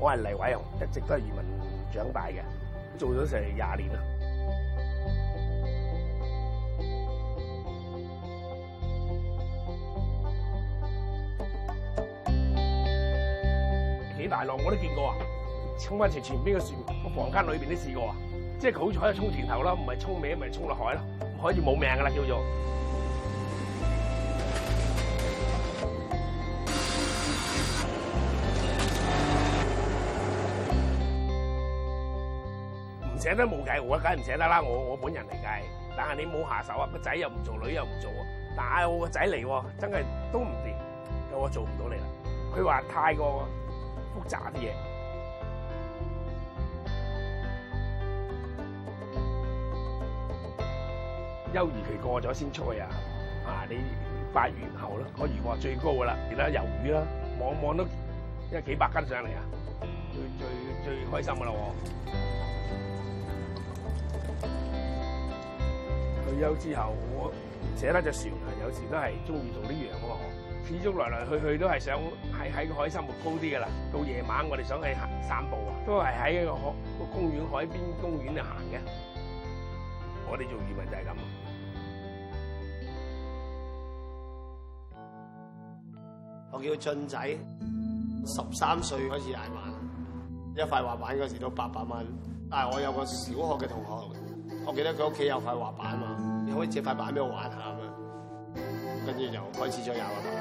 我系黎伟雄，一直都系渔民长大嘅，做咗成廿年啦。几大浪我都见过啊！冲翻前前边嘅船，我房间里边都试过啊！即系好彩冲前头啦，唔系冲尾，咪冲落海啦，可以冇命噶啦叫做。捨得冇計，我梗唔捨得啦！我我本人嚟計，但係你冇下手啊！個仔又唔做，女又唔做啊！但係我個仔嚟喎，真係都唔掂，我做唔到你啦！佢話太過複雜啲嘢，休兒期過咗先出去啊！啊，你發完後咯，我預話最高噶啦，而家魷魚啦，望望都一幾百斤上嚟啊！最最最開心噶啦喎！退休之后，我寫得只船啊，有时都系中意做呢样噶始终来来去去都系想喺喺海深目高啲噶啦。到夜晚我哋想去行散步啊，都系喺个海个公园海边公园度行嘅。我哋做渔民就系咁。我叫俊仔，十三岁开始大玩，一块滑板嗰时都八百蚊，但系我有个小学嘅同学。我記得佢屋企有塊滑板嘛，你可以借塊板俾我玩下咁樣，跟住又開始咗有滑板。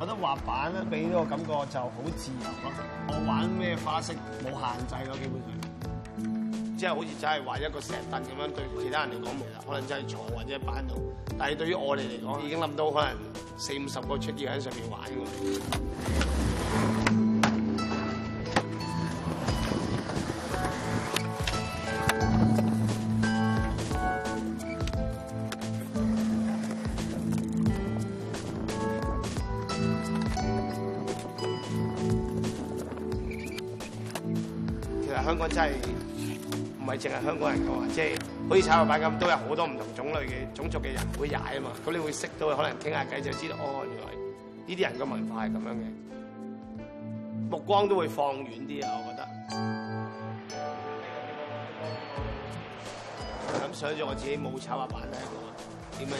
覺得滑板咧，俾個感覺就好自由咯，我玩咩花式冇限制咯，基本上。即係好似真係話一個石凳咁樣對其他人嚟講，可能真係坐或者擺度。但係對於我哋嚟講，已經諗到可能四五十個出嘢喺上面玩喎。其實香港真係。唔係淨係香港人講，即係好似炒肉板咁，都有好多唔同種類嘅種族嘅人會踩啊嘛。咁你會識到可能傾下偈，就知道哦，原來呢啲人嘅文化係咁樣嘅。目光都會放遠啲啊，我覺得。咁想咗我自己冇炒肉板咧，個點樣，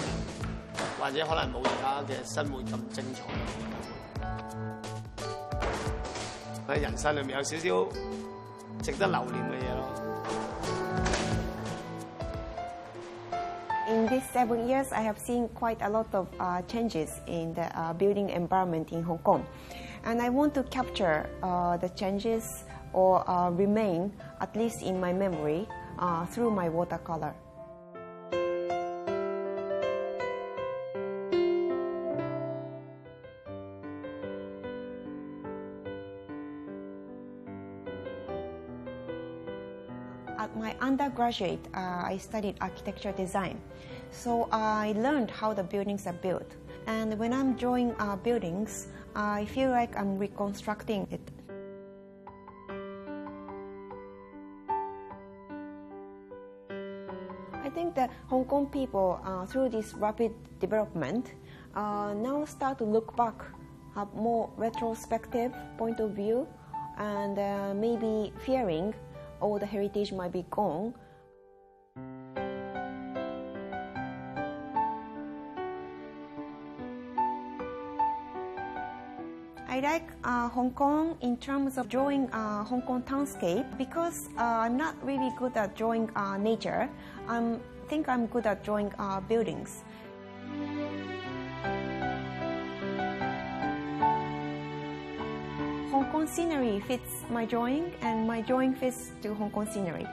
或者可能冇而家嘅生活咁精彩。喺人生裏面有少少值得留念嘅嘢咯。In these seven years, I have seen quite a lot of uh, changes in the uh, building environment in Hong Kong. And I want to capture uh, the changes or uh, remain, at least in my memory, uh, through my watercolor. my undergraduate, uh, I studied architecture design. So I learned how the buildings are built. And when I'm drawing uh, buildings, I feel like I'm reconstructing it. I think that Hong Kong people, uh, through this rapid development, uh, now start to look back, have more retrospective point of view, and uh, maybe fearing all the heritage might be gone. I like uh, Hong Kong in terms of drawing uh, Hong Kong townscape because uh, I'm not really good at drawing uh, nature. I think I'm good at drawing uh, buildings. Hong Kong scenery fits my drawing and my drawing fits to Hong Kong scenery.